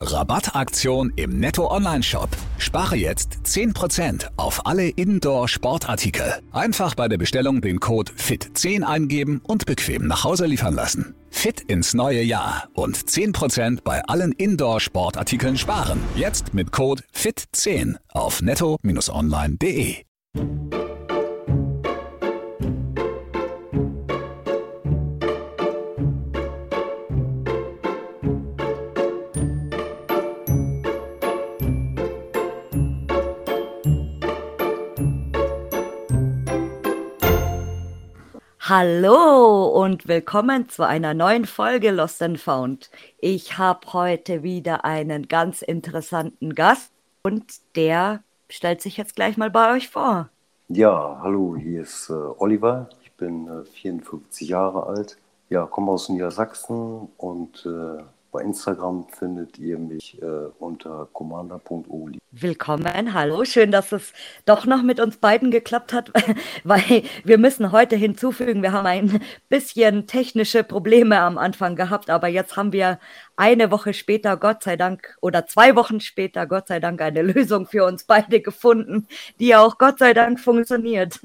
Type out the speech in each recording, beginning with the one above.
Rabattaktion im Netto Online Shop. Spare jetzt 10% auf alle Indoor Sportartikel. Einfach bei der Bestellung den Code FIT10 eingeben und bequem nach Hause liefern lassen. Fit ins neue Jahr und 10% bei allen Indoor Sportartikeln sparen. Jetzt mit Code FIT10 auf netto-online.de. Hallo und willkommen zu einer neuen Folge Lost and Found. Ich habe heute wieder einen ganz interessanten Gast und der stellt sich jetzt gleich mal bei euch vor. Ja, hallo, hier ist äh, Oliver. Ich bin äh, 54 Jahre alt. Ja, komme aus Niedersachsen und äh, bei Instagram findet ihr mich äh, unter commander.oli. Willkommen, hallo, schön, dass es doch noch mit uns beiden geklappt hat, weil wir müssen heute hinzufügen, wir haben ein bisschen technische Probleme am Anfang gehabt, aber jetzt haben wir eine Woche später, Gott sei Dank, oder zwei Wochen später, Gott sei Dank, eine Lösung für uns beide gefunden, die auch Gott sei Dank funktioniert.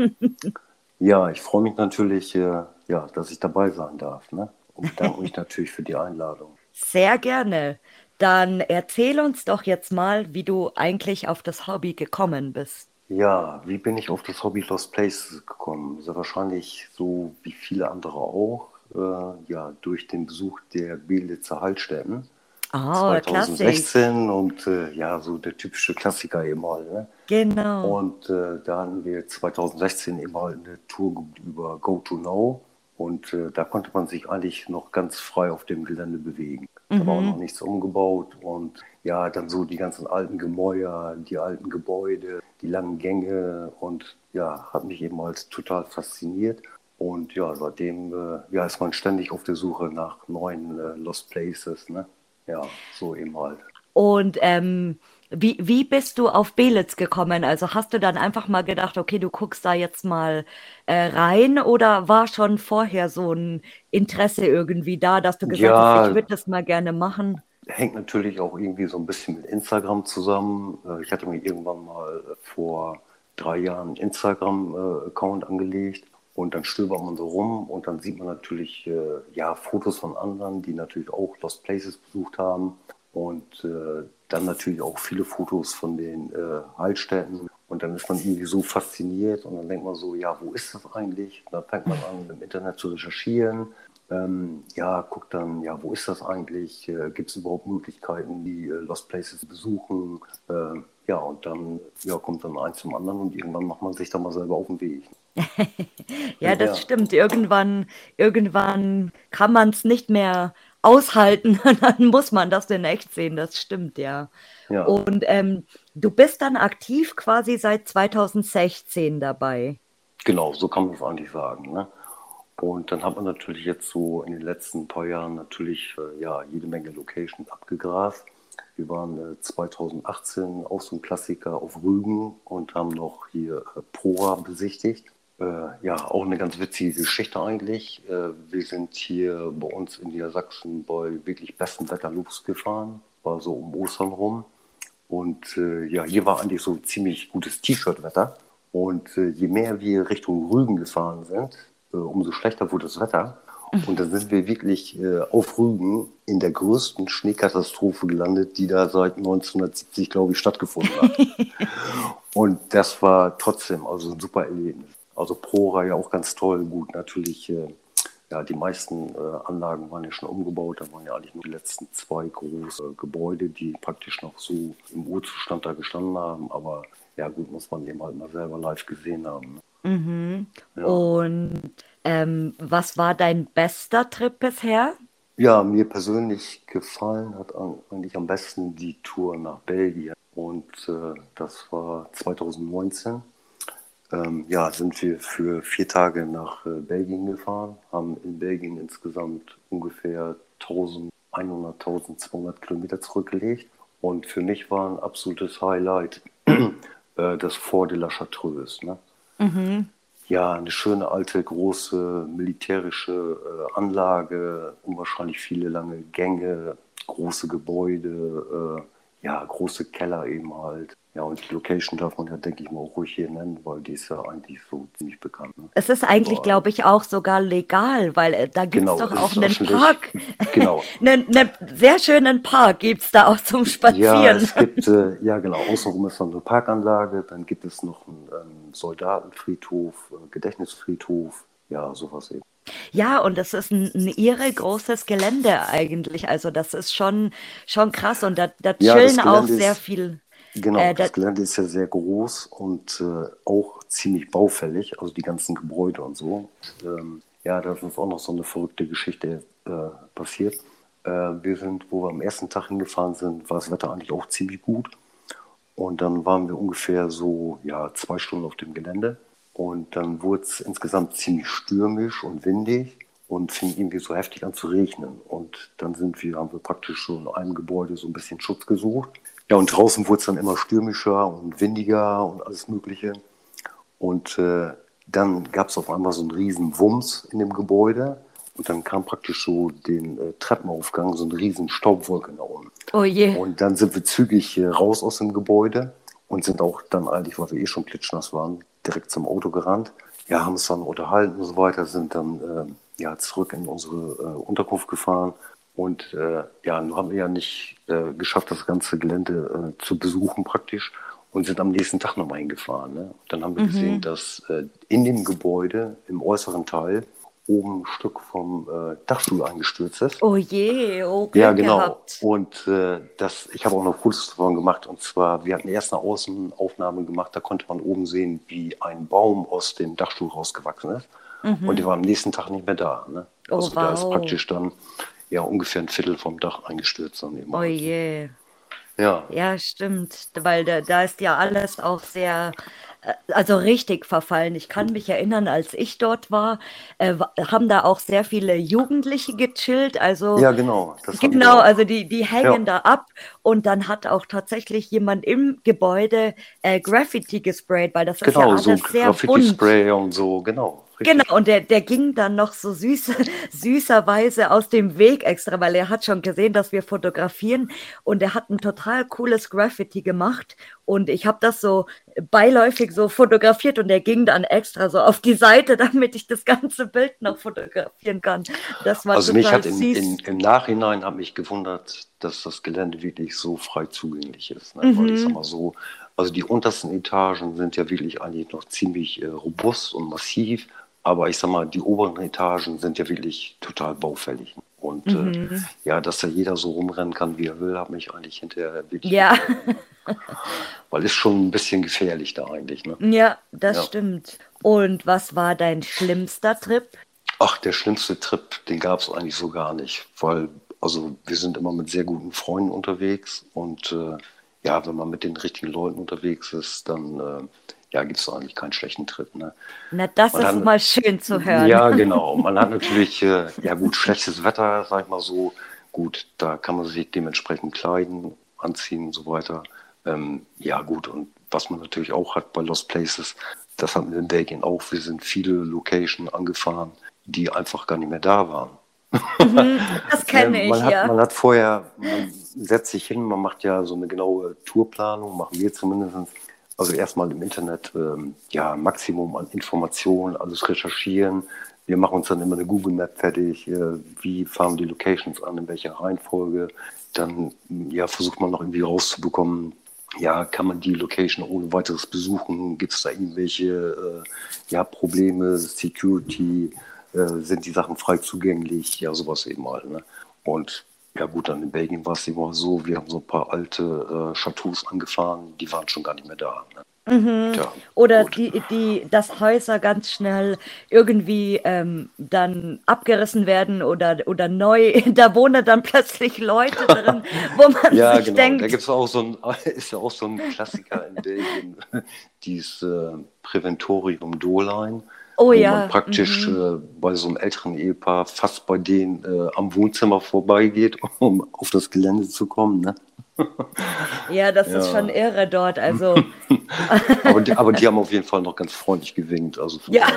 ja, ich freue mich natürlich, äh, ja, dass ich dabei sein darf. Ne? Und bedanke mich natürlich für die Einladung. Sehr gerne. Dann erzähl uns doch jetzt mal, wie du eigentlich auf das Hobby gekommen bist. Ja, wie bin ich auf das Hobby Lost Places gekommen? Sehr wahrscheinlich so wie viele andere auch, äh, ja, durch den Besuch der Belitzer Heilstätten. Oh, 2016 und äh, ja, so der typische Klassiker eben mal. Ne? Genau. Und äh, da hatten wir 2016 eben mal eine Tour über Go to Know und äh, da konnte man sich eigentlich noch ganz frei auf dem Gelände bewegen. Mhm. Da war auch mhm. noch nichts umgebaut. Und ja, dann so die ganzen alten Gemäuer, die alten Gebäude, die langen Gänge. Und ja, hat mich eben als total fasziniert. Und ja, seitdem äh, ja, ist man ständig auf der Suche nach neuen äh, Lost Places. Ne? Ja, so eben halt. Und ähm, wie, wie bist du auf Belitz gekommen? Also hast du dann einfach mal gedacht, okay, du guckst da jetzt mal äh, rein oder war schon vorher so ein Interesse irgendwie da, dass du gesagt Ja, hast, ich würde das mal gerne machen? hängt natürlich auch irgendwie so ein bisschen mit Instagram zusammen. Äh, Ich hatte mir irgendwann mal vor drei Jahren einen Instagram-Account angelegt und dann stöbert man so rum und dann sieht man natürlich äh, ja Fotos von anderen, die natürlich auch Lost Places besucht haben und äh, dann natürlich auch viele Fotos von den äh, Heilstätten. Und dann ist man irgendwie so fasziniert und dann denkt man so, ja, wo ist das eigentlich? Und dann fängt man an, im Internet zu recherchieren. Ähm, ja, guckt dann, ja, wo ist das eigentlich? Äh, Gibt es überhaupt Möglichkeiten, die äh, Lost Places zu besuchen? Äh, ja, und dann ja, kommt dann eins zum anderen und irgendwann macht man sich dann mal selber auf den Weg. ja, das ja. stimmt. Irgendwann, irgendwann kann man es nicht mehr aushalten, dann muss man das in echt sehen, das stimmt, ja. ja. Und ähm, du bist dann aktiv quasi seit 2016 dabei. Genau, so kann man es eigentlich sagen. Ne? Und dann hat man natürlich jetzt so in den letzten paar Jahren natürlich äh, ja, jede Menge Locations abgegrast. Wir waren äh, 2018 auch so ein Klassiker auf Rügen und haben noch hier äh, Pora besichtigt. Äh, ja, auch eine ganz witzige Geschichte eigentlich. Äh, wir sind hier bei uns in Niedersachsen bei wirklich bestem Wetter losgefahren, war so um Ostern rum. Und äh, ja, hier war eigentlich so ziemlich gutes T-Shirt-Wetter. Und je mehr wir Richtung Rügen gefahren sind, umso schlechter wurde das Wetter. Und dann sind wir wirklich auf Rügen in der größten Schneekatastrophe gelandet, die da seit 1970, glaube ich, stattgefunden hat. Und das war trotzdem also ein super Erlebnis. Also Prora ja auch ganz toll. Gut, natürlich, äh, ja, die meisten äh, Anlagen waren ja schon umgebaut. Da waren ja eigentlich nur die letzten zwei große Gebäude, die praktisch noch so im Urzustand da gestanden haben. Aber ja, gut, muss man eben halt mal selber live gesehen haben. Ne? Mhm. Ja. Und ähm, was war dein bester Trip bisher? Ja, mir persönlich gefallen hat eigentlich am besten die Tour nach Belgien. Und äh, das war 2019 ähm, ja, sind wir für vier Tage nach äh, Belgien gefahren, haben in Belgien insgesamt ungefähr 1100, 1200 Kilometer zurückgelegt. Und für mich war ein absolutes Highlight äh, das Fort de la Chartreuse. Ne? Mhm. Ja, eine schöne alte, große militärische äh, Anlage, unwahrscheinlich viele lange Gänge, große Gebäude, äh, ja, große Keller eben halt. Ja, und die Location darf man ja, denke ich mal, auch ruhig hier nennen, weil die ist ja eigentlich so ziemlich bekannt. Ne? Es ist eigentlich, glaube ich, auch sogar legal, weil äh, da gibt es genau, doch auch einen Park. Genau. einen, einen, sehr schönen Park gibt es da auch zum Spazieren. Ja, es gibt, äh, ja genau, außenrum ist noch eine Parkanlage, dann gibt es noch einen ähm, Soldatenfriedhof, äh, Gedächtnisfriedhof, ja, sowas eben. Ja, und das ist ein, ein irre großes Gelände eigentlich. Also das ist schon, schon krass und da, da chillen ja, auch sehr viel. Genau, äh, das Gelände ist ja sehr groß und äh, auch ziemlich baufällig, also die ganzen Gebäude und so. Ähm, ja, da ist uns auch noch so eine verrückte Geschichte äh, passiert. Äh, wir sind, wo wir am ersten Tag hingefahren sind, war das Wetter eigentlich auch ziemlich gut. Und dann waren wir ungefähr so ja, zwei Stunden auf dem Gelände. Und dann wurde es insgesamt ziemlich stürmisch und windig und fing irgendwie so heftig an zu regnen. Und dann sind wir, haben wir praktisch so in einem Gebäude so ein bisschen Schutz gesucht. Ja, und draußen wurde es dann immer stürmischer und windiger und alles Mögliche. Und äh, dann gab es auf einmal so einen riesen Wumms in dem Gebäude. Und dann kam praktisch so den äh, Treppenaufgang so eine riesen Staubwolke nach unten. Oh je. Und dann sind wir zügig äh, raus aus dem Gebäude und sind auch dann eigentlich, weil wir eh schon klitschnass waren, direkt zum Auto gerannt. Ja, haben uns dann unterhalten und so weiter, sind dann äh, ja, zurück in unsere äh, Unterkunft gefahren. Und äh, ja, nun haben wir ja nicht äh, geschafft, das ganze Gelände äh, zu besuchen praktisch und sind am nächsten Tag nochmal hingefahren. Ne? Dann haben wir mhm. gesehen, dass äh, in dem Gebäude im äußeren Teil oben ein Stück vom äh, Dachstuhl eingestürzt ist. Oh je, oh Ja, genau. Gehabt. Und äh, das, ich habe auch noch Fotos davon gemacht. Und zwar, wir hatten erst eine Außenaufnahme gemacht, da konnte man oben sehen, wie ein Baum aus dem Dachstuhl rausgewachsen ist. Mhm. Und die war am nächsten Tag nicht mehr da. Ne? Oh, also wow. da ist praktisch dann ja ungefähr ein Viertel vom Dach eingestürzt. Dann eben oh je. Ja. Ja, stimmt. Weil da, da ist ja alles auch sehr äh, also richtig verfallen. Ich kann mich erinnern, als ich dort war, äh, haben da auch sehr viele Jugendliche gechillt. Also ja, genau. genau, also die, die hängen ja. da ab und dann hat auch tatsächlich jemand im Gebäude äh, Graffiti gesprayt, weil das genau, ist ja alles so sehr Graffiti-Spray und so, genau. Richtig. Genau, und der, der ging dann noch so süß, süßerweise aus dem Weg extra, weil er hat schon gesehen, dass wir fotografieren und er hat ein total cooles Graffiti gemacht und ich habe das so beiläufig so fotografiert und er ging dann extra so auf die Seite, damit ich das ganze Bild noch fotografieren kann. Das war also mich hat im, in, im Nachhinein hat mich gewundert, dass das Gelände wirklich so frei zugänglich ist. Ne? Mhm. Weil ich sag mal so, also die untersten Etagen sind ja wirklich eigentlich noch ziemlich äh, robust und massiv aber ich sag mal, die oberen Etagen sind ja wirklich total baufällig. Und äh, mhm. äh, ja, dass da jeder so rumrennen kann, wie er will, hat mich eigentlich hinterher wirklich. Ja. Weil ist schon ein bisschen gefährlich da eigentlich. Ne? Ja, das ja. stimmt. Und was war dein schlimmster Trip? Ach, der schlimmste Trip, den gab es eigentlich so gar nicht. Weil, also wir sind immer mit sehr guten Freunden unterwegs und äh, ja, wenn man mit den richtigen Leuten unterwegs ist, dann äh, ja, gibt es eigentlich keinen schlechten Trip. Ne? Na, das man ist hat, mal schön zu hören. Ja, genau. Man hat natürlich, äh, ja gut, schlechtes Wetter, sag ich mal so. Gut, da kann man sich dementsprechend kleiden, anziehen und so weiter. Ähm, ja, gut, und was man natürlich auch hat bei Lost Places, das hatten wir in Belgien auch. Wir sind viele Locations angefahren, die einfach gar nicht mehr da waren. Mhm, das kenne ich, hat, ja. Man hat vorher, man setzt sich hin, man macht ja so eine genaue Tourplanung, machen wir zumindest also erstmal im Internet ähm, ja Maximum an Informationen, alles recherchieren. Wir machen uns dann immer eine Google Map fertig, äh, wie fahren die Locations an, in welcher Reihenfolge. Dann ja, versucht man noch irgendwie rauszubekommen, ja, kann man die Location ohne weiteres besuchen? Gibt es da irgendwelche äh, ja, Probleme, Security? Äh, sind die Sachen frei zugänglich? Ja, sowas eben mal. Ne? Und ja gut, dann in Belgien war es immer so, wir haben so ein paar alte äh, Chateaus angefahren, die waren schon gar nicht mehr da. Ne? Mhm. Tja, Oder die, die, dass Häuser ganz schnell irgendwie ähm, dann abgerissen werden oder, oder neu, da wohnen dann plötzlich Leute drin, wo man ja, sich genau. denkt. Da gibt's auch so ein, ist ja auch so ein Klassiker in Belgien, dieses äh, Präventorium Dolein. Oh wo ja. man praktisch mhm. äh, bei so einem älteren Ehepaar fast bei denen äh, am Wohnzimmer vorbeigeht, um auf das Gelände zu kommen. Ne? Ja, das ja. ist schon irre dort. Also aber, die, aber, die, haben auf jeden Fall noch ganz freundlich gewinkt. Also ja,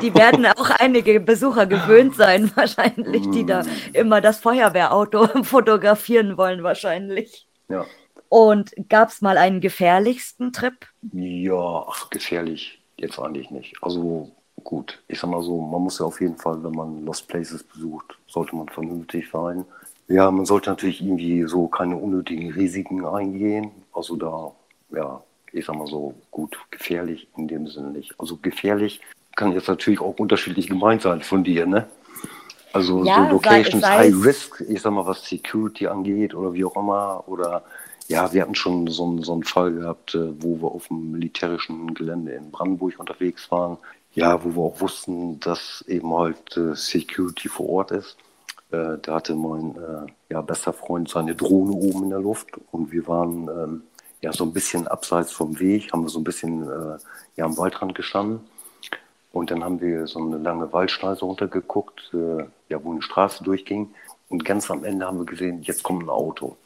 die werden auch einige Besucher gewöhnt sein, wahrscheinlich, die da mm. immer das Feuerwehrauto fotografieren wollen, wahrscheinlich. Ja. Und gab es mal einen gefährlichsten Trip? Ja, ach, gefährlich jetzt eigentlich nicht. Also gut, ich sag mal so, man muss ja auf jeden Fall, wenn man Lost Places besucht, sollte man vernünftig sein. Ja, man sollte natürlich irgendwie so keine unnötigen Risiken eingehen. Also da, ja, ich sag mal so, gut, gefährlich in dem Sinne nicht. Also gefährlich kann jetzt natürlich auch unterschiedlich gemeint sein von dir, ne? Also ja, so Locations sei, sei High Risk, ich sag mal, was Security angeht oder wie auch immer. Oder ja, wir hatten schon so, so einen Fall gehabt, äh, wo wir auf dem militärischen Gelände in Brandenburg unterwegs waren. Ja, wo wir auch wussten, dass eben halt äh, Security vor Ort ist. Äh, da hatte mein ja, bester Freund seine Drohne oben in der Luft und wir waren ähm, ja so ein bisschen abseits vom Weg, haben wir so ein bisschen ja, am Waldrand gestanden. Und dann haben wir so eine lange Waldschneise runtergeguckt, ja, wo eine Straße durchging. Und ganz am Ende haben wir gesehen, jetzt kommt ein Auto.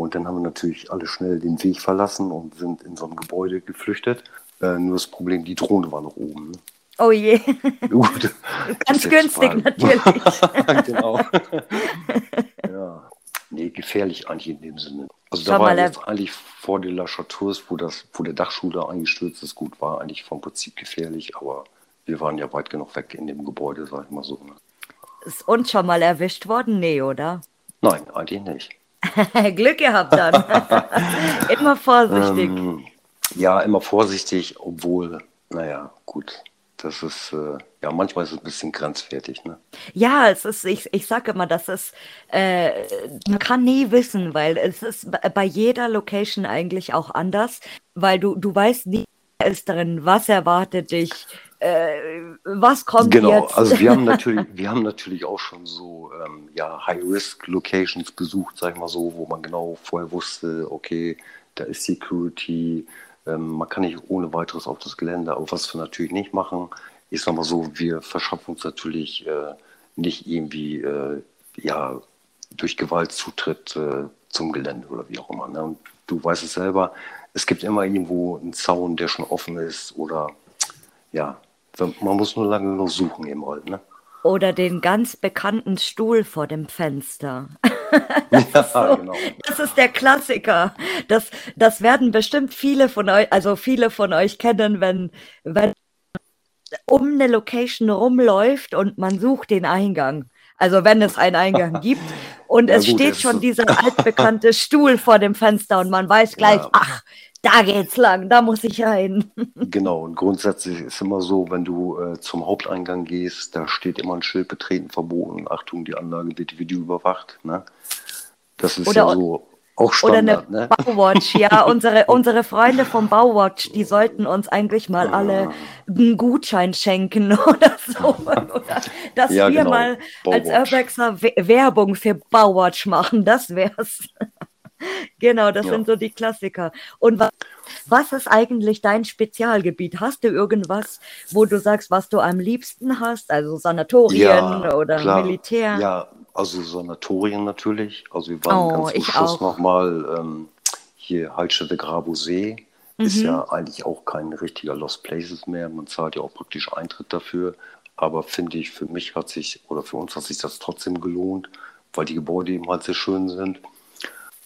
Und dann haben wir natürlich alle schnell den Weg verlassen und sind in so ein Gebäude geflüchtet. Äh, nur das Problem, die Drohne war noch oben. Ne? Oh je. Gut. Ganz günstig natürlich. genau. ja. Nee, gefährlich eigentlich in dem Sinne. Also Schau da war jetzt eigentlich vor der La Chatours, wo, das, wo der Dachschuler eingestürzt ist, gut, war eigentlich vom Prinzip gefährlich, aber wir waren ja weit genug weg in dem Gebäude, sag ich mal so. Ne? Ist uns schon mal erwischt worden? Nee, oder? Nein, eigentlich nicht. Glück gehabt dann. immer vorsichtig. Ähm, ja, immer vorsichtig, obwohl, naja, gut das ist, äh, ja, manchmal ist es ein bisschen grenzwertig. Ne? Ja, es ist, ich, ich sage immer, das ist, äh, man kann nie wissen, weil es ist bei jeder Location eigentlich auch anders, weil du, du weißt nie, wer ist drin, was erwartet dich, äh, was kommt genau, jetzt. Genau, also wir haben natürlich, wir haben natürlich auch schon so ähm, ja, High-Risk-Locations besucht, sag ich mal so, wo man genau vorher wusste, okay, da ist Security, ähm, man kann nicht ohne weiteres auf das Gelände, aber was wir natürlich nicht machen, ist nochmal so, wir verschaffen uns natürlich äh, nicht irgendwie äh, ja, durch Gewalt Zutritt äh, zum Gelände oder wie auch immer. Ne? Und du weißt es selber, es gibt immer irgendwo einen Zaun, der schon offen ist oder ja, man muss nur lange noch suchen eben halt. Ne? Oder den ganz bekannten Stuhl vor dem Fenster. das, ja, ist so, genau. das ist der Klassiker. Das, das werden bestimmt viele von euch, also viele von euch kennen, wenn, wenn um eine Location rumläuft und man sucht den Eingang. Also wenn es einen Eingang gibt und ja, es gut, steht schon dieser altbekannte Stuhl vor dem Fenster und man weiß gleich, ja. ach, da geht's lang, da muss ich rein. Genau, und grundsätzlich ist immer so, wenn du äh, zum Haupteingang gehst, da steht immer ein Schild betreten verboten, Achtung, die Anlage wird Video überwacht. Ne? Das ist Oder ja so auch Standard, Oder eine ne? Bauwatch, ja. unsere, unsere Freunde vom Bauwatch, die sollten uns eigentlich mal ja. alle einen Gutschein schenken oder so. Oder dass ja, wir genau. mal Bauwatch. als Urbexer Werbung für Bauwatch machen, das wär's. Genau, das ja. sind so die Klassiker. Und was, was ist eigentlich dein Spezialgebiet? Hast du irgendwas, wo du sagst, was du am liebsten hast? Also Sanatorien ja, oder klar. Militär? Ja, also Sanatorien natürlich. Also wir waren oh, ganz zum Schluss nochmal ähm, hier Heilstätte Grabosee. Mhm. Ist ja eigentlich auch kein richtiger Lost Places mehr. Man zahlt ja auch praktisch Eintritt dafür. Aber finde ich, für mich hat sich, oder für uns hat sich das trotzdem gelohnt, weil die Gebäude eben halt sehr schön sind.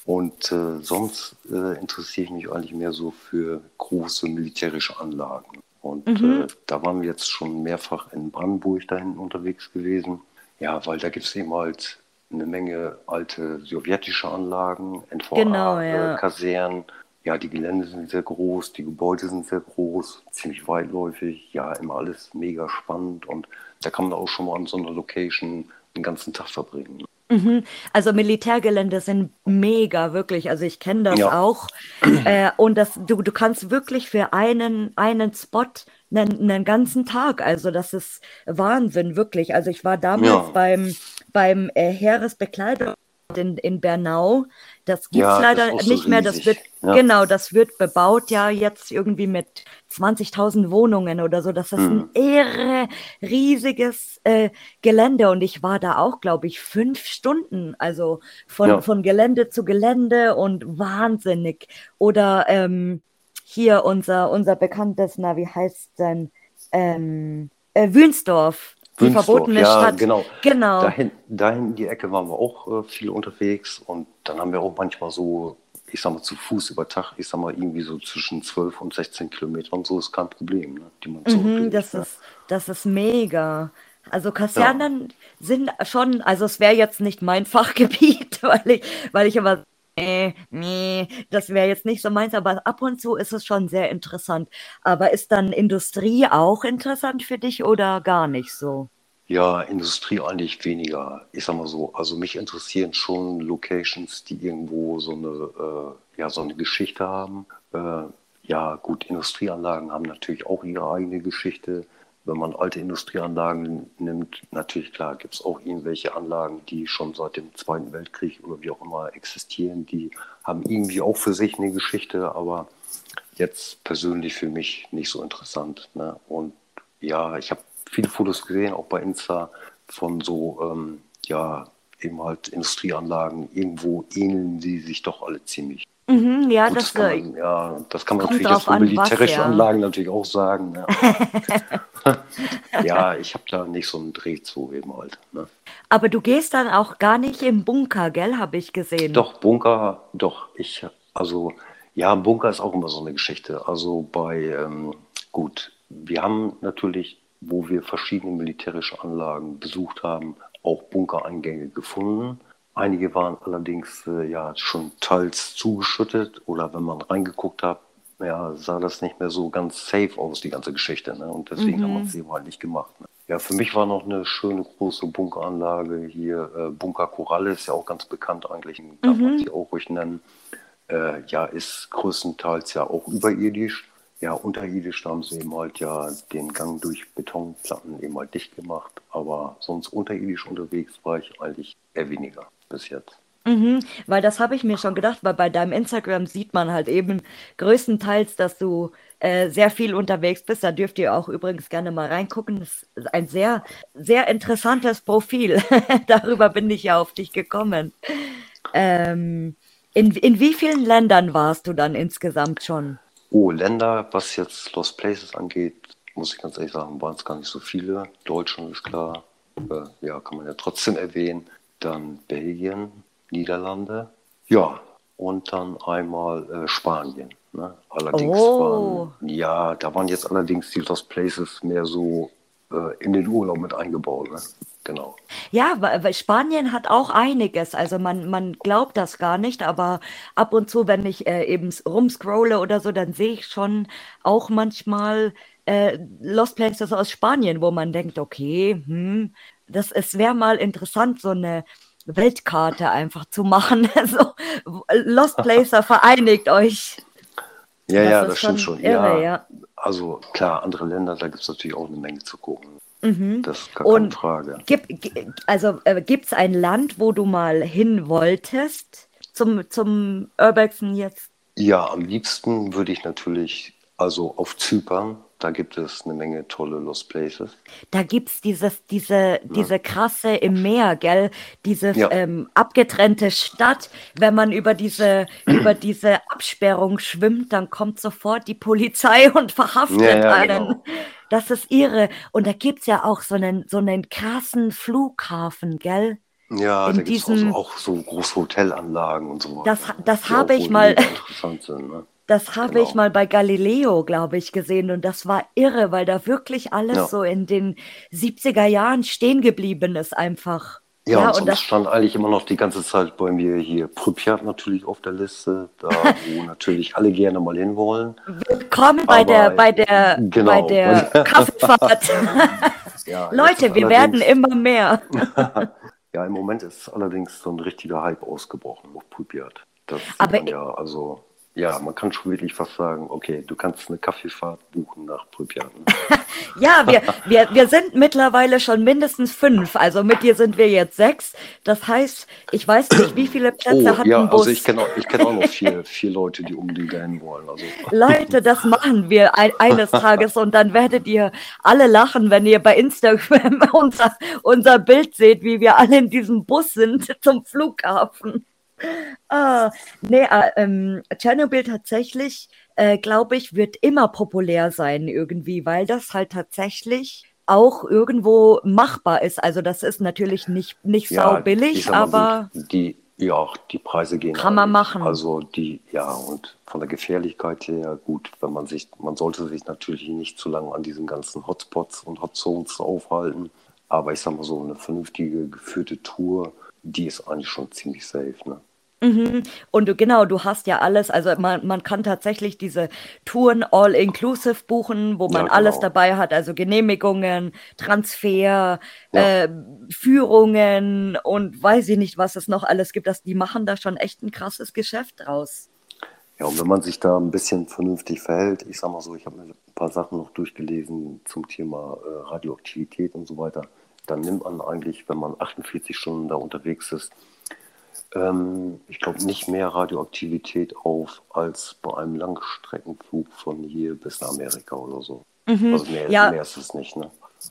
Und äh, sonst äh, interessiere ich mich eigentlich mehr so für große militärische Anlagen. Und mhm. äh, da waren wir jetzt schon mehrfach in Brandenburg da hinten unterwegs gewesen. Ja, weil da gibt es eben halt eine Menge alte sowjetische Anlagen, NVA, genau, ja. Äh, Kasernen. Ja, die Gelände sind sehr groß, die Gebäude sind sehr groß, ziemlich weitläufig. Ja, immer alles mega spannend. Und da kann man auch schon mal an so einer Location den ganzen Tag verbringen. Mhm. Also Militärgelände sind mega, wirklich. Also ich kenne das ja. auch. Äh, und das, du, du kannst wirklich für einen, einen Spot einen, einen ganzen Tag, also das ist Wahnsinn, wirklich. Also ich war damals ja. beim, beim äh, Heeresbekleidung in, in Bernau. Das gibt es ja, leider nicht so mehr. Das wird, ja. genau, das wird bebaut ja jetzt irgendwie mit 20.000 Wohnungen oder so. Das ist mhm. ein irre, riesiges äh, Gelände. Und ich war da auch, glaube ich, fünf Stunden, also von, ja. von Gelände zu Gelände und wahnsinnig. Oder ähm, hier unser, unser bekanntes, na, wie heißt denn, ähm, äh, Wünsdorf. Die verbotene ja, Stadt. Genau. genau. Dahin, dahin in die Ecke waren wir auch äh, viel unterwegs und dann haben wir auch manchmal so, ich sag mal, zu Fuß über Tag, ich sag mal, irgendwie so zwischen 12 und 16 Kilometern, so ist kein Problem, ne, die man mhm, das, ne? ist, das ist mega. Also Kasernen ja. sind schon, also es wäre jetzt nicht mein Fachgebiet, weil ich, weil ich immer nee, nee, das wäre jetzt nicht so meins, aber ab und zu ist es schon sehr interessant. Aber ist dann Industrie auch interessant für dich oder gar nicht so? Ja, Industrie eigentlich weniger. Ich sag mal so, also mich interessieren schon Locations, die irgendwo so eine, äh, ja, so eine Geschichte haben. Äh, ja, gut, Industrieanlagen haben natürlich auch ihre eigene Geschichte wenn man alte Industrieanlagen nimmt, natürlich klar gibt es auch irgendwelche Anlagen, die schon seit dem Zweiten Weltkrieg oder wie auch immer existieren, die haben irgendwie auch für sich eine Geschichte, aber jetzt persönlich für mich nicht so interessant. Ne? Und ja, ich habe viele Fotos gesehen, auch bei Insta, von so, ähm, ja, eben halt Industrieanlagen. Irgendwo ähneln sie sich doch alle ziemlich. Mhm, ja, Gut, das, das, kann man, ja, das kann man natürlich jetzt für militärische was, ja. Anlagen natürlich auch sagen. Ne? ja, ich habe da nicht so einen Dreh zu eben halt. Ne? Aber du gehst dann auch gar nicht im Bunker, gell, habe ich gesehen. Doch, Bunker, doch. Ich, also, ja, Bunker ist auch immer so eine Geschichte. Also bei, ähm, gut, wir haben natürlich, wo wir verschiedene militärische Anlagen besucht haben, auch Bunkereingänge gefunden. Einige waren allerdings äh, ja schon teils zugeschüttet oder wenn man reingeguckt hat, ja, sah das nicht mehr so ganz safe aus, die ganze Geschichte. Ne? Und deswegen mhm. haben wir es eben halt nicht gemacht. Ne? Ja, für mich war noch eine schöne große Bunkeranlage hier. Äh, Bunker Koralle ist ja auch ganz bekannt eigentlich, darf mhm. man sie auch ruhig nennen. Äh, ja, ist größtenteils ja auch überirdisch. Ja, unterirdisch da haben sie eben halt ja den Gang durch Betonplatten eben halt dicht gemacht. Aber sonst unterirdisch unterwegs war ich eigentlich eher weniger bis jetzt. Mhm, weil das habe ich mir schon gedacht, weil bei deinem Instagram sieht man halt eben größtenteils, dass du äh, sehr viel unterwegs bist. Da dürft ihr auch übrigens gerne mal reingucken. Das ist ein sehr, sehr interessantes Profil. Darüber bin ich ja auf dich gekommen. Ähm, in, in wie vielen Ländern warst du dann insgesamt schon? Oh, Länder, was jetzt Lost Places angeht, muss ich ganz ehrlich sagen, waren es gar nicht so viele. Deutschland ist klar, äh, ja, kann man ja trotzdem erwähnen dann Belgien, Niederlande, ja, und dann einmal äh, Spanien. Ne? Allerdings oh. waren, ja, da waren jetzt allerdings die Lost Places mehr so äh, in den Urlaub mit eingebaut. Ne? Genau. Ja, weil Spanien hat auch einiges. Also man, man glaubt das gar nicht, aber ab und zu, wenn ich äh, eben rumscrolle oder so, dann sehe ich schon auch manchmal äh, Lost Places aus Spanien, wo man denkt, okay, hm, das, es wäre mal interessant, so eine Weltkarte einfach zu machen. so, Lost Placer vereinigt euch. Ja, das ja, das stimmt schon. Irre, ja. ja. Also klar, andere Länder, da gibt es natürlich auch eine Menge zu gucken. Mhm. Das ist gar keine Frage. Gibt, also äh, gibt es ein Land, wo du mal hin wolltest zum, zum Urbexen jetzt? Ja, am liebsten würde ich natürlich also auf Zypern da gibt es eine Menge tolle Lost Places. Da gibt es dieses, diese, ja. diese krasse im Meer, gell? Diese ja. ähm, abgetrennte Stadt. Wenn man über diese, über diese Absperrung schwimmt, dann kommt sofort die Polizei und verhaftet ja, einen. Genau. Das ist irre. Und da gibt es ja auch so einen, so einen krassen Flughafen, gell? Ja, in da gibt es also auch so große Hotelanlagen und so. Das, das habe ich mal. Sind, ne? Das habe genau. ich mal bei Galileo, glaube ich, gesehen und das war irre, weil da wirklich alles ja. so in den 70er Jahren stehen geblieben ist einfach. Ja, ja und, und das stand eigentlich immer noch die ganze Zeit bei mir hier Pripyat natürlich auf der Liste, da wo natürlich alle gerne mal hinwollen. Willkommen bei der bei der genau, bei der Kaffeefahrt. ja, Leute, wir werden immer mehr. ja, im Moment ist allerdings so ein richtiger Hype ausgebrochen auf Pripyat. Das Aber ja also ja, man kann schon wirklich fast sagen, okay, du kannst eine Kaffeefahrt buchen nach Pripyat. Ne? ja, wir, wir, wir sind mittlerweile schon mindestens fünf. Also mit dir sind wir jetzt sechs. Das heißt, ich weiß nicht, wie viele Plätze oh, hat ja, ein Bus. Also ich kenne auch, kenn auch noch vier, vier Leute, die unbedingt dahin wollen. Also. Leute, das machen wir ein, eines Tages und dann werdet ihr alle lachen, wenn ihr bei Instagram unser, unser Bild seht, wie wir alle in diesem Bus sind zum Flughafen. Ah, nee, äh, ähm, Tschernobyl tatsächlich, äh, glaube ich, wird immer populär sein irgendwie, weil das halt tatsächlich auch irgendwo machbar ist. Also das ist natürlich nicht, nicht Ja, sau ich billig, sag mal aber gut, die, ja, die Preise gehen kann man eigentlich. machen. Also die, ja, und von der Gefährlichkeit her, gut, wenn man sich, man sollte sich natürlich nicht zu lange an diesen ganzen Hotspots und Hotzones aufhalten. Aber ich sag mal so, eine vernünftige geführte Tour, die ist eigentlich schon ziemlich safe, ne? Mhm. Und du, genau, du hast ja alles, also man, man kann tatsächlich diese Touren all-inclusive buchen, wo man Ja, alles genau. dabei hat, also Genehmigungen, Transfer, Ja. äh, Führungen und weiß ich nicht, was es noch alles gibt. Das, die machen da schon echt ein krasses Geschäft draus. Ja, und wenn man sich da ein bisschen vernünftig verhält, ich sag mal so, ich habe mir ein paar Sachen noch durchgelesen zum Thema äh, Radioaktivität und so weiter, dann nimmt man eigentlich, wenn man 48 Stunden da unterwegs ist, ähm, ich glaube nicht mehr Radioaktivität auf als bei einem Langstreckenflug von hier bis nach Amerika oder so. Also mehr, Mhm. Ja. mehr ist es nicht, ne?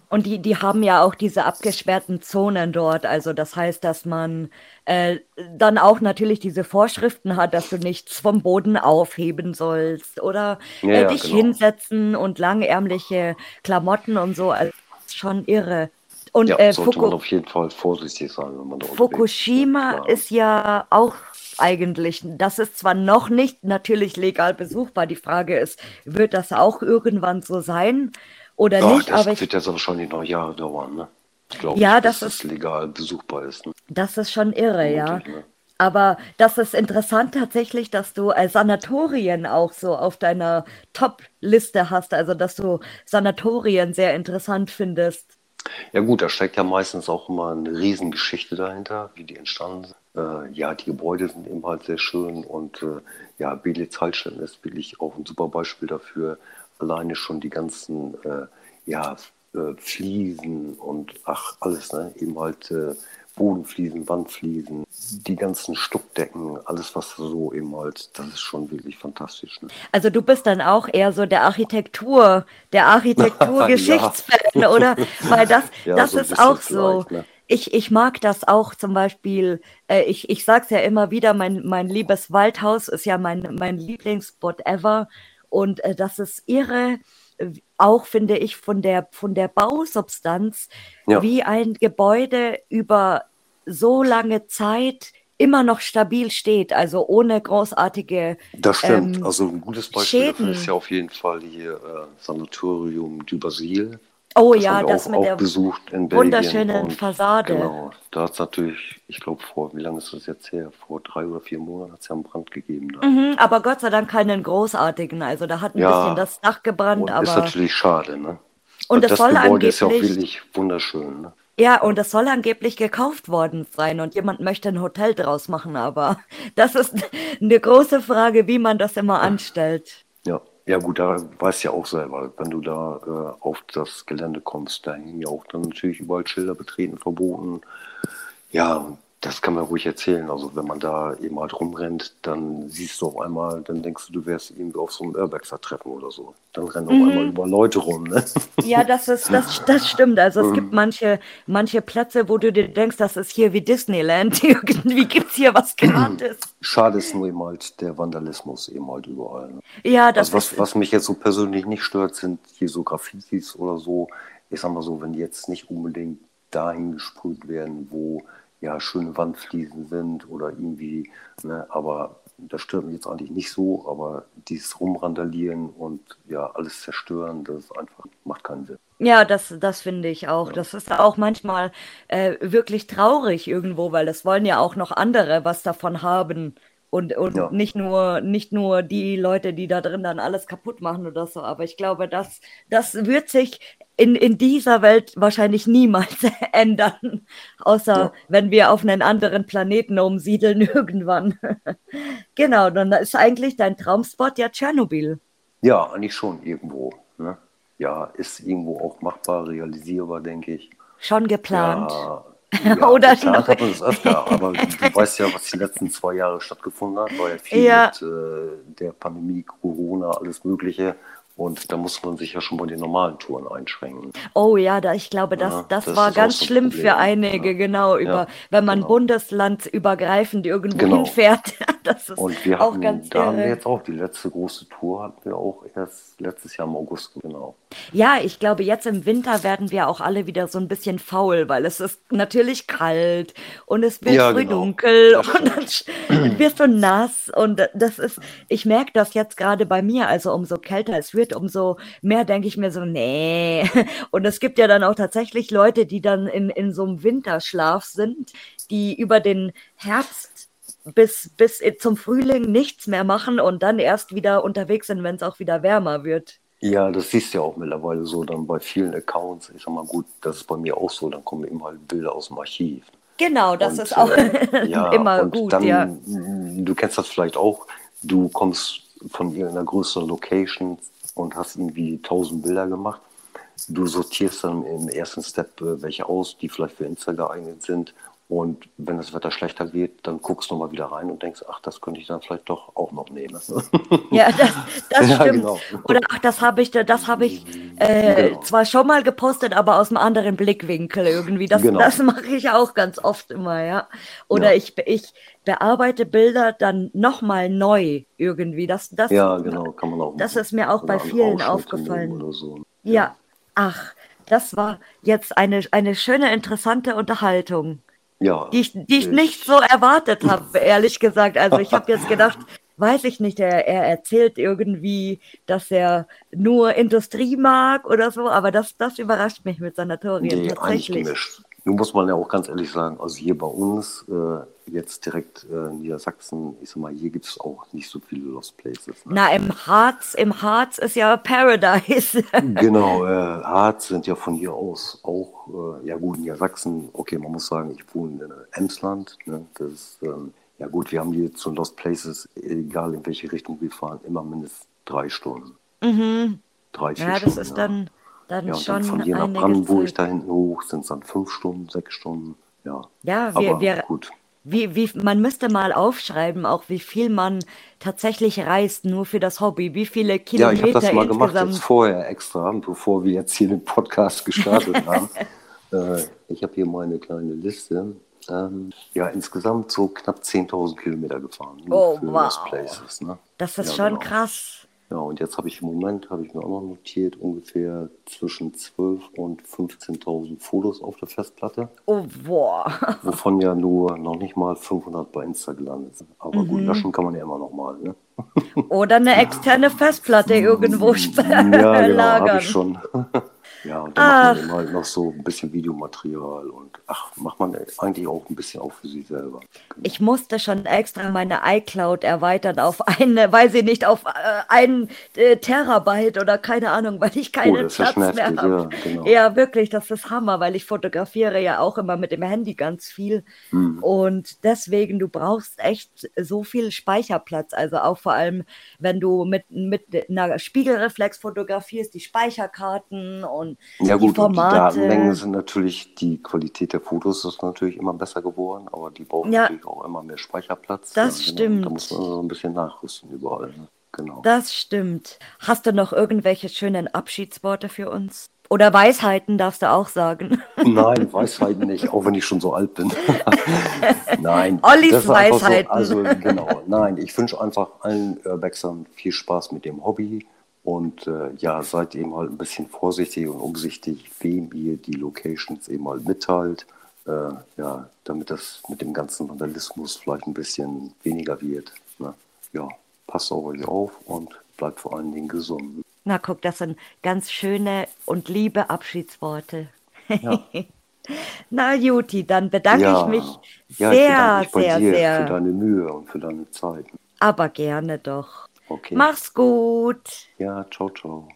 Und die, die haben ja auch diese abgesperrten Zonen dort. Also das heißt, dass man äh, dann auch natürlich diese Vorschriften hat, dass du nichts vom Boden aufheben sollst oder Ja, äh, ja, dich genau. hinsetzen und langärmliche Klamotten und so. Also das ist schon irre. Und Ja, äh, sollte man Fuku auf jeden Fall vorsichtig sein, wenn man da ist. Fukushima Klar. ist ja auch eigentlich, das ist zwar noch nicht natürlich legal besuchbar. Die Frage ist, wird das auch irgendwann so sein oder Ja, nicht? das Aber wird jetzt wahrscheinlich noch Jahre dauern, ne? Glaube Ja, ich, bis das das legal besuchbar ist. Ne? Das ist schon irre, ja. Ne? Aber das ist interessant tatsächlich, dass du äh, Sanatorien auch so auf deiner Top-Liste hast, also dass du Sanatorien sehr interessant findest. Ja gut, da steckt ja meistens auch immer eine Riesengeschichte dahinter, wie die entstanden sind. Äh, ja, die Gebäude sind eben halt sehr schön und äh, ja, Belitz Heilstätten ist wirklich auch ein super Beispiel dafür. Alleine schon die ganzen äh, ja, äh, Fliesen und ach, alles, ne? Eben halt äh, Bodenfliesen, Wandfliesen, die ganzen Stuckdecken, alles was so eben halt, das ist schon wirklich fantastisch. Ne? Also du bist dann auch eher so der Architektur, der Architektur-Geschichtsfan, oder? Weil das, Ja, das so ist auch so. ne? Ich, ich mag das auch zum Beispiel, äh, ich, ich sage es ja immer wieder, mein, mein liebes Waldhaus ist ja mein, mein Lieblingsspot ever. Und äh, das ist irre, auch finde ich von der, von der Bausubstanz, Ja. wie ein Gebäude über so lange Zeit immer noch stabil steht, also ohne großartige Das stimmt. ähm, also ein gutes Beispiel dafür Schäden. ist ja auf jeden Fall hier äh, Sanatorium du Basil. Oh Das ja, haben wir das auch, mit auch der besucht in Belgien. wunderschönen und Fassade. Genau, da hat es natürlich, ich glaube vor, wie lange ist das jetzt her? Vor drei oder vier Monaten hat es ja einen Brand gegeben. Mhm, aber Gott sei Dank keinen großartigen. Also da hat ein Ja. bisschen das Dach gebrannt, Und ist aber natürlich schade, ne? Und das das soll Gebäude ist ja auch angeblich- wirklich wunderschön, ne? ja, und das soll angeblich gekauft worden sein und jemand möchte ein Hotel draus machen, aber das ist eine große Frage, wie man das immer anstellt. Ja. Ja gut, da weißt ja auch selber, wenn du da äh, auf das Gelände kommst, da hängen ja auch dann natürlich überall Schilder betreten, verboten. Ja, das kann man ruhig erzählen. Also wenn man da eben halt rumrennt, dann siehst du auf einmal, dann denkst du, du wärst irgendwie auf so einem Urbexer-Treffen oder so. Dann rennen auf einmal über Leute rum, ne? Ja, das ist, das, das stimmt. Also es gibt manche, manche Plätze, wo du dir denkst, das ist hier wie Disneyland. Irgendwie gibt's hier was gratis. Schade ist nur eben halt der Vandalismus eben halt überall. Ne? Ja, das Also was, ist, was mich jetzt so persönlich nicht stört, sind hier so Graffitis oder so. Ich sag mal so, wenn die jetzt nicht unbedingt dahin gesprüht werden, wo ja schöne Wandfliesen sind oder irgendwie, ne, aber das stört mich jetzt eigentlich nicht so, aber dieses Rumrandalieren und ja alles zerstören, das ist einfach, macht keinen Sinn. Ja, das, das finde ich auch. Das ist auch manchmal äh, wirklich traurig irgendwo, weil das wollen ja auch noch andere was davon haben. Und, und Ja. nicht nur, nicht nur die Leute, die da drin dann alles kaputt machen oder so. Aber ich glaube, das, das wird sich in, in dieser Welt wahrscheinlich niemals ändern. Außer Ja. wenn wir auf einen anderen Planeten umsiedeln irgendwann. genau, dann ist eigentlich dein Traumspot ja Tschernobyl. Ja, eigentlich schon irgendwo. Ne? Ja, ist irgendwo auch machbar, realisierbar, denke ich. Schon geplant. Ja, ja, Oder geplant noch- das öfter, aber du weißt ja, was die letzten zwei Jahre stattgefunden hat, war ja viel Ja. mit äh, der Pandemie, Corona, alles Mögliche. Und da muss man sich ja schon bei den normalen Touren einschränken. Oh ja, da, ich glaube, das, Ja, das, das war ganz so schlimm Problem, für einige, ja. genau, über, Ja, wenn man genau. bundeslandübergreifend irgendwo Genau. hinfährt. Das ist Und wir auch hatten, ganz da haben wir irre. jetzt auch die letzte große Tour, hatten wir auch erst letztes Jahr im August, genau. Ja, ich glaube, jetzt im Winter werden wir auch alle wieder so ein bisschen faul, weil es ist natürlich kalt und es wird früh genau. dunkel und dann wirst du nass und das ist, ich merke das jetzt gerade bei mir, also umso kälter es wird, umso mehr denke ich mir so, nee. Und es gibt ja dann auch tatsächlich Leute, die dann in, in so einem Winterschlaf sind, die über den Herbst bis, bis zum Frühling nichts mehr machen und dann erst wieder unterwegs sind, wenn es auch wieder wärmer wird. Ja, das siehst du ja auch mittlerweile so dann bei vielen Accounts. Ich sag mal, gut, das ist bei mir auch so, dann kommen immer halt Bilder aus dem Archiv. Genau, das Und, ist auch äh, ja, immer und gut, dann, ja. Du kennst das vielleicht auch, du kommst von irgendeiner größeren Location und hast irgendwie tausend Bilder gemacht. Du sortierst dann im ersten Step äh, welche aus, die vielleicht für Insta geeignet sind. Und wenn das Wetter schlechter wird, dann guckst du mal wieder rein und denkst, ach, das könnte ich dann vielleicht doch auch noch nehmen. Ja, das, das Ja, stimmt. genau. Oder ach, das habe ich, das habe ich äh, Genau. zwar schon mal gepostet, aber aus einem anderen Blickwinkel irgendwie. Das, Genau. das mache ich auch ganz oft immer, ja. Oder Ja. ich, ich bearbeite Bilder dann nochmal neu irgendwie. Das, das, Ja, genau, kann man auch Das ist mir auch bei vielen aufgefallen. so. Ja, ach, das war jetzt eine, eine schöne, interessante Unterhaltung. Ja, die ich, die ich nicht so erwartet habe, ehrlich gesagt. Also ich habe jetzt gedacht, weiß ich nicht, er, er erzählt irgendwie, dass er nur Industrie mag oder so, aber das, das überrascht mich mit Sanatorien Nee, eigentlich tatsächlich. gemischt. Nun muss man ja auch ganz ehrlich sagen, also hier bei uns, äh, jetzt direkt äh, Niedersachsen, ich sag mal, hier gibt es auch nicht so viele Lost Places. Ne? Na, im Harz, im Harz ist ja Paradise. Genau, äh, Harz sind ja von hier aus auch, äh, ja gut, Niedersachsen, okay, man muss sagen, ich wohne in Emsland, ne? das ist, ähm, ja gut, wir haben hier zu Lost Places, egal in welche Richtung wir fahren, immer mindestens drei Stunden. Drei, vier Mhm. Ja, das Stunden. ist ja. dann, dann Ja, schon dann von hier nach Brandenburg da hinten hoch sind es dann fünf Stunden, sechs Stunden. Ja, Ja, wir- aber wir- gut. Wie, wie, man müsste mal aufschreiben, auch wie viel man tatsächlich reist, nur für das Hobby, wie viele Ja, Kilometer ich habe das mal gemacht jetzt vorher extra, bevor wir jetzt hier den Podcast gestartet haben. Äh, ich habe hier meine kleine Liste. Ähm, ja, insgesamt so knapp 10.000 Kilometer gefahren. Oh, wow. Lost Places, ne? Das ist Ja, schon genau. krass. Ja, und jetzt habe ich im Moment, habe ich mir auch noch notiert, ungefähr zwischen 12.000 und 15.000 Fotos auf der Festplatte. Oh, boah. Wovon ja nur noch nicht mal 500 bei Insta gelandet sind. Aber Mhm. gut, löschen kann man ja immer noch mal. Ne? Oder eine externe Festplatte irgendwo Ja, genau, habe lagern. ich schon. Ja, und dann macht man halt noch so ein bisschen Videomaterial und ach, macht man eigentlich auch ein bisschen auch für sich selber. Genau. Ich musste schon extra meine iCloud erweitern auf eine, weiß ich nicht, auf äh, einen äh, Terabyte oder keine Ahnung, weil ich Oh, keinen ist ja Platz mehr habe. ja, genau. Ja, wirklich, das ist Hammer, weil ich fotografiere ja auch immer mit dem Handy ganz viel. Hm. Und deswegen, du brauchst echt so viel Speicherplatz. Also auch vor allem, wenn du mit, mit einer Spiegelreflex fotografierst, die Speicherkarten und Ja die gut, und die Formate. Datenmengen sind natürlich, die Qualität der Fotos ist natürlich immer besser geworden, aber die brauchen Ja. natürlich auch immer mehr Speicherplatz. Das Da stimmt. muss man so ein bisschen nachrüsten überall. Ne? Genau. Das stimmt. Hast du noch irgendwelche schönen Abschiedsworte für uns? Oder Weisheiten darfst du auch sagen. Nein, Weisheiten nicht, auch wenn ich schon so alt bin. Nein. Ollis Weisheiten. So, also genau, nein, ich wünsche einfach allen Urbexern viel Spaß mit dem Hobby und äh, ja, seid eben halt ein bisschen vorsichtig und umsichtig, wem ihr die Locations eben halt mitteilt. Äh, ja, damit das mit dem ganzen Vandalismus vielleicht ein bisschen weniger wird. Ne? Ja, passt auf euch auf und bleibt vor allen Dingen gesund. Na guck, das sind ganz schöne und liebe Abschiedsworte. Ja. Na Juti, dann bedanke ja, ich mich ja, ich sehr, bedanke mich bei sehr, dir sehr. für deine Mühe und für deine Zeit. Aber gerne doch. Okay. Mach's gut. Ja, ciao, ciao.